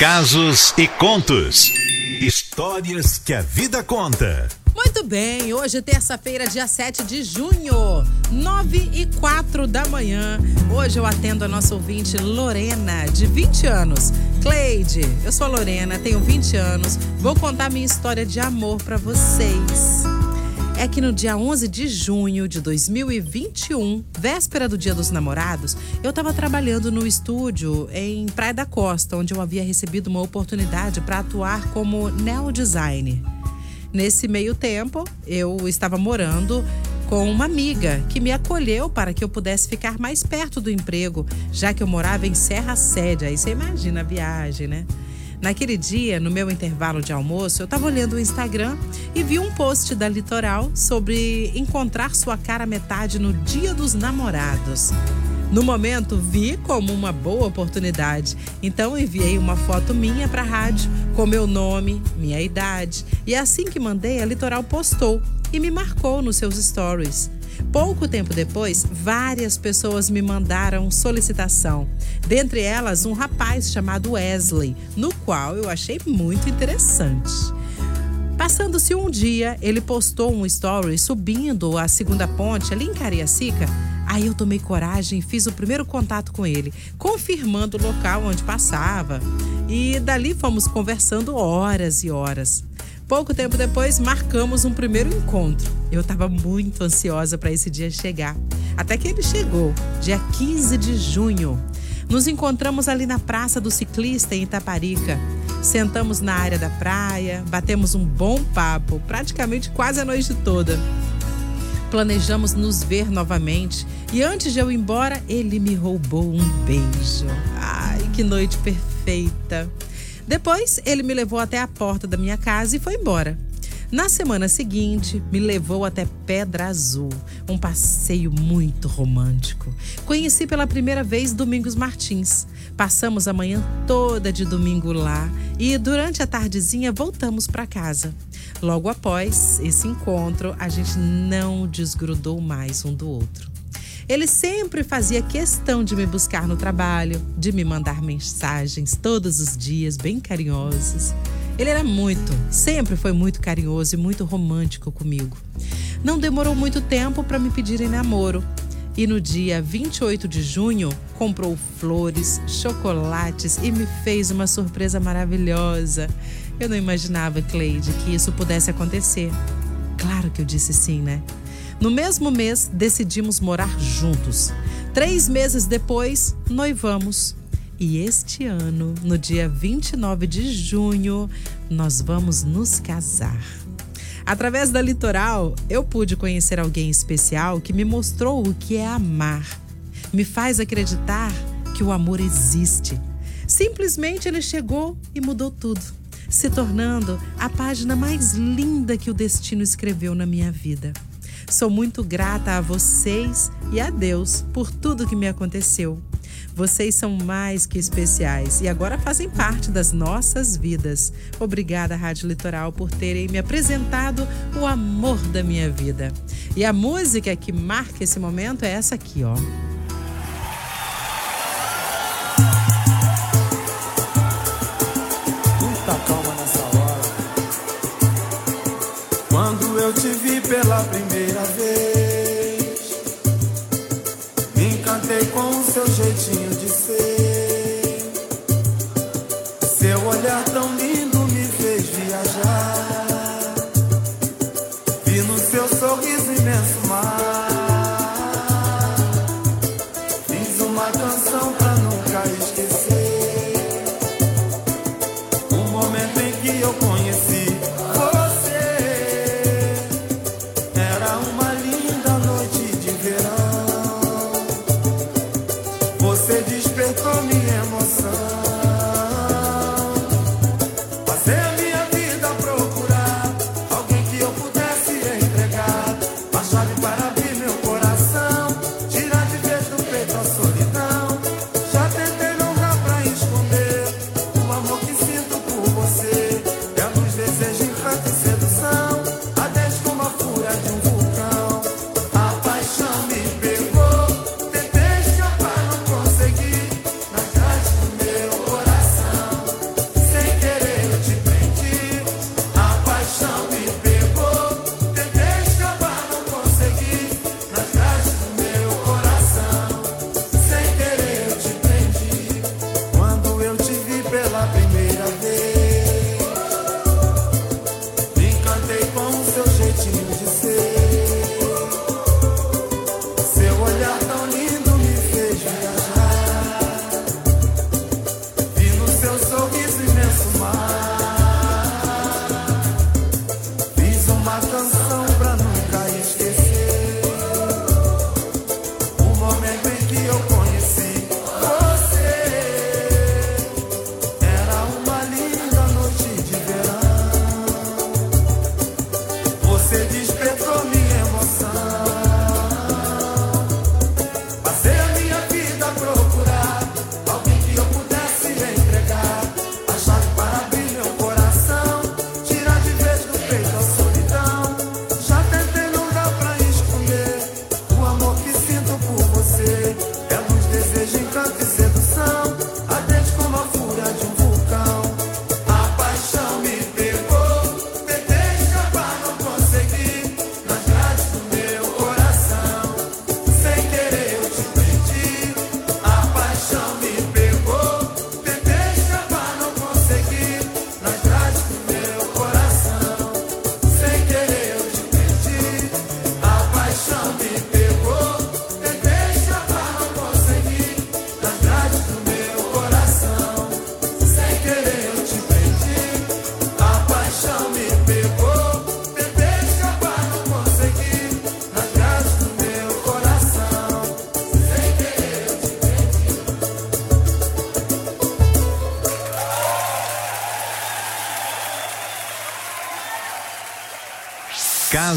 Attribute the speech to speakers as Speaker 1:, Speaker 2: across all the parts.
Speaker 1: Casos e contos. Histórias que a vida conta.
Speaker 2: Muito bem, hoje é terça-feira, dia 7 de junho, 9 e 4 da manhã. Hoje eu atendo a nossa ouvinte Lorena, de 20 anos. Cleide, eu sou a Lorena, tenho 20 anos. Vou contar minha história de amor para vocês é que no dia 11 de junho de 2021, véspera do Dia dos Namorados, eu estava trabalhando no estúdio em Praia da Costa, onde eu havia recebido uma oportunidade para atuar como neo designer. Nesse meio tempo, eu estava morando com uma amiga que me acolheu para que eu pudesse ficar mais perto do emprego, já que eu morava em Serra Sede. Aí você imagina a viagem, né? Naquele dia, no meu intervalo de almoço, eu estava olhando o Instagram e vi um post da Litoral sobre encontrar sua cara metade no Dia dos Namorados. No momento, vi como uma boa oportunidade, então enviei uma foto minha para a rádio com meu nome, minha idade, e assim que mandei, a Litoral postou e me marcou nos seus stories. Pouco tempo depois, várias pessoas me mandaram solicitação. Dentre elas, um rapaz chamado Wesley, no qual eu achei muito interessante. Passando-se um dia, ele postou um story subindo a segunda ponte ali em Cariacica. Aí eu tomei coragem e fiz o primeiro contato com ele, confirmando o local onde passava. E dali fomos conversando horas e horas. Pouco tempo depois, marcamos um primeiro encontro. Eu estava muito ansiosa para esse dia chegar. Até que ele chegou, dia 15 de junho. Nos encontramos ali na Praça do Ciclista, em Itaparica. Sentamos na área da praia, batemos um bom papo, praticamente quase a noite toda. Planejamos nos ver novamente e antes de eu ir embora, ele me roubou um beijo. Ai, que noite perfeita! Depois, ele me levou até a porta da minha casa e foi embora. Na semana seguinte, me levou até Pedra Azul, um passeio muito romântico. Conheci pela primeira vez Domingos Martins. Passamos a manhã toda de domingo lá e durante a tardezinha voltamos para casa. Logo após esse encontro, a gente não desgrudou mais um do outro. Ele sempre fazia questão de me buscar no trabalho, de me mandar mensagens todos os dias, bem carinhosos. Ele era muito, sempre foi muito carinhoso e muito romântico comigo. Não demorou muito tempo para me pedir em namoro. E no dia 28 de junho, comprou flores, chocolates e me fez uma surpresa maravilhosa. Eu não imaginava, Cleide, que isso pudesse acontecer. Claro que eu disse sim, né? No mesmo mês, decidimos morar juntos. Três meses depois, noivamos. E este ano, no dia 29 de junho, nós vamos nos casar. Através da Litoral, eu pude conhecer alguém especial que me mostrou o que é amar. Me faz acreditar que o amor existe. Simplesmente ele chegou e mudou tudo, se tornando a página mais linda que o destino escreveu na minha vida. Sou muito grata a vocês e a Deus por tudo que me aconteceu. Vocês são mais que especiais e agora fazem parte das nossas vidas. Obrigada, Rádio Litoral, por terem me apresentado o amor da minha vida. E a música que marca esse momento é essa aqui, ó.
Speaker 3: Com o seu jeitinho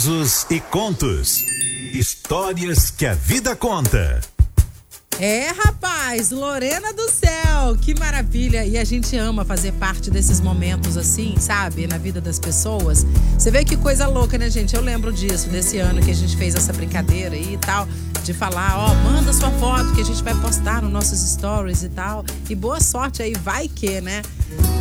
Speaker 1: Casos e contos. Histórias que a vida conta.
Speaker 2: É, rapaz, Lorena do céu, que maravilha! E a gente ama fazer parte desses momentos assim, sabe, na vida das pessoas. Você vê que coisa louca, né, gente? Eu lembro disso, desse ano que a gente fez essa brincadeira aí e tal, de falar, ó, manda sua foto que a gente vai postar nos nossos stories e tal. E boa sorte aí, vai que, né?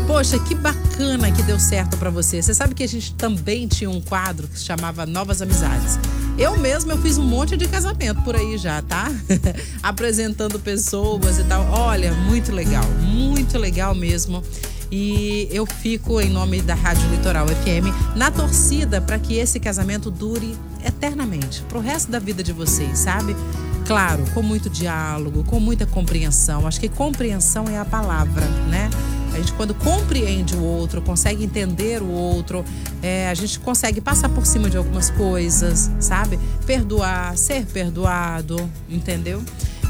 Speaker 2: Poxa, que bacana que deu certo para você. Você sabe que a gente também tinha um quadro que se chamava Novas Amizades. Eu mesma eu fiz um monte de casamento por aí já, tá? Apresentando pessoas e tal. Olha, muito legal, muito legal mesmo. E eu fico em nome da Rádio Litoral FM na torcida para que esse casamento dure eternamente, pro resto da vida de vocês, sabe? Claro, com muito diálogo, com muita compreensão. Acho que compreensão é a palavra, né? A gente, quando compreende o outro, consegue entender o outro, é, a gente consegue passar por cima de algumas coisas, sabe? Perdoar, ser perdoado, entendeu?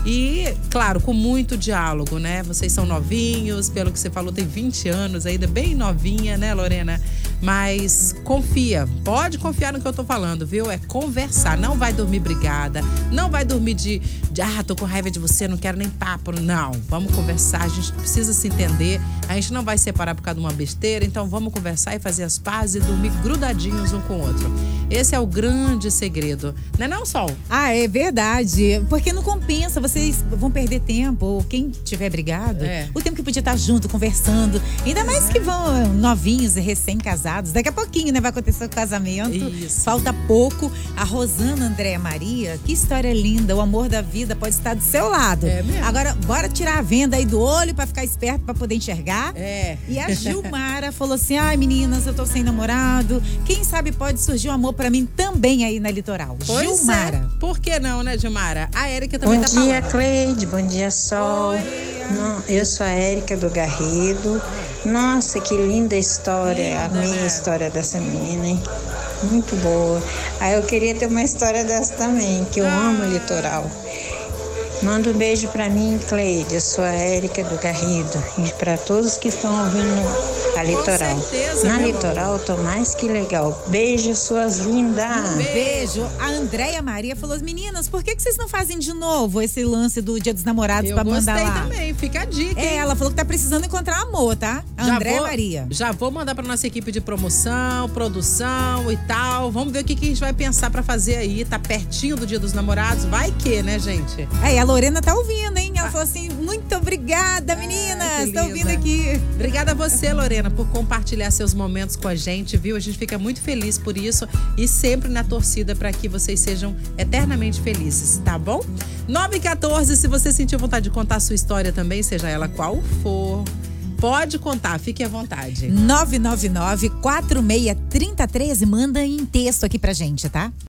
Speaker 2: E, claro, com muito diálogo, né? Vocês são novinhos, pelo que você falou, tem 20 anos, ainda bem novinha, né, Lorena? Mas confia, pode confiar no que eu tô falando, viu? É conversar, não vai dormir brigada, não vai dormir de, de ah, tô com raiva de você, não quero nem papo. Não, vamos conversar, a gente precisa se entender, a gente não vai separar por causa de uma besteira, então vamos conversar e fazer as pazes e dormir grudadinhos um com o outro. Esse é o grande segredo, não é não, Sol?
Speaker 4: Ah, é verdade, porque não compensa, vocês vão perder tempo, ou quem tiver brigado,
Speaker 2: É.
Speaker 4: o tempo que podia estar junto, conversando, ainda mais que vão novinhos e recém-casados, daqui a pouquinho, né, vai acontecer o casamento,
Speaker 2: Isso.
Speaker 4: falta pouco. A Rosana Andréa Maria, que história linda, o amor da vida pode estar do seu lado.
Speaker 2: É mesmo.
Speaker 4: Agora, bora tirar a venda aí do olho pra ficar esperto, pra poder enxergar.
Speaker 2: É.
Speaker 4: E a Gilmara falou assim: ai meninas, eu tô sem namorado. Quem sabe pode surgir um amor pra mim também aí na litoral.
Speaker 2: Pois
Speaker 4: Gilmara.
Speaker 2: é. Por que não, né, Gilmara? A Érica também
Speaker 5: Bom
Speaker 2: tá
Speaker 5: dia,
Speaker 2: falando.
Speaker 5: Cleide. Bom dia, Sol. Não, eu sou a Érica do Garrido. Nossa, que linda história. Amei
Speaker 2: né?
Speaker 5: a história dessa menina, hein? Muito boa. Aí eu queria ter uma história dessa também, que eu amo o litoral. Manda um beijo pra mim, Cleide. Eu sou a Érica do Garrido. E pra todos que estão ouvindo a litoral.
Speaker 2: certeza,
Speaker 5: Na litoral, tô mais que legal. Beijo, suas lindas.
Speaker 4: Beijo. A Andréia Maria falou: meninas, por que, que vocês não fazem de novo esse lance do Dia dos Namorados
Speaker 2: Eu gostei
Speaker 4: mandar lá?
Speaker 2: também, fica a dica.
Speaker 4: É,
Speaker 2: hein?
Speaker 4: ela falou que tá precisando encontrar amor, tá? Andréia Maria.
Speaker 2: Já vou mandar pra nossa equipe de promoção, produção e tal. Vamos ver o que, que a gente vai pensar pra fazer aí. Tá pertinho do Dia dos Namorados. Vai que, né, gente?
Speaker 4: Aí a Lorena tá ouvindo, hein? Ela falou assim: muito obrigada, meninas.
Speaker 2: Ah.
Speaker 4: Tô ouvindo aqui.
Speaker 2: Obrigada a você, Lorena, por compartilhar seus momentos com a gente, viu? A gente fica muito feliz por isso e sempre na torcida para que vocês sejam eternamente felizes, tá bom? 9 e 14, se você sentir vontade de contar a sua história também, seja ela qual for, pode contar, fique à vontade.
Speaker 4: 999 463013 manda em texto aqui pra gente, tá?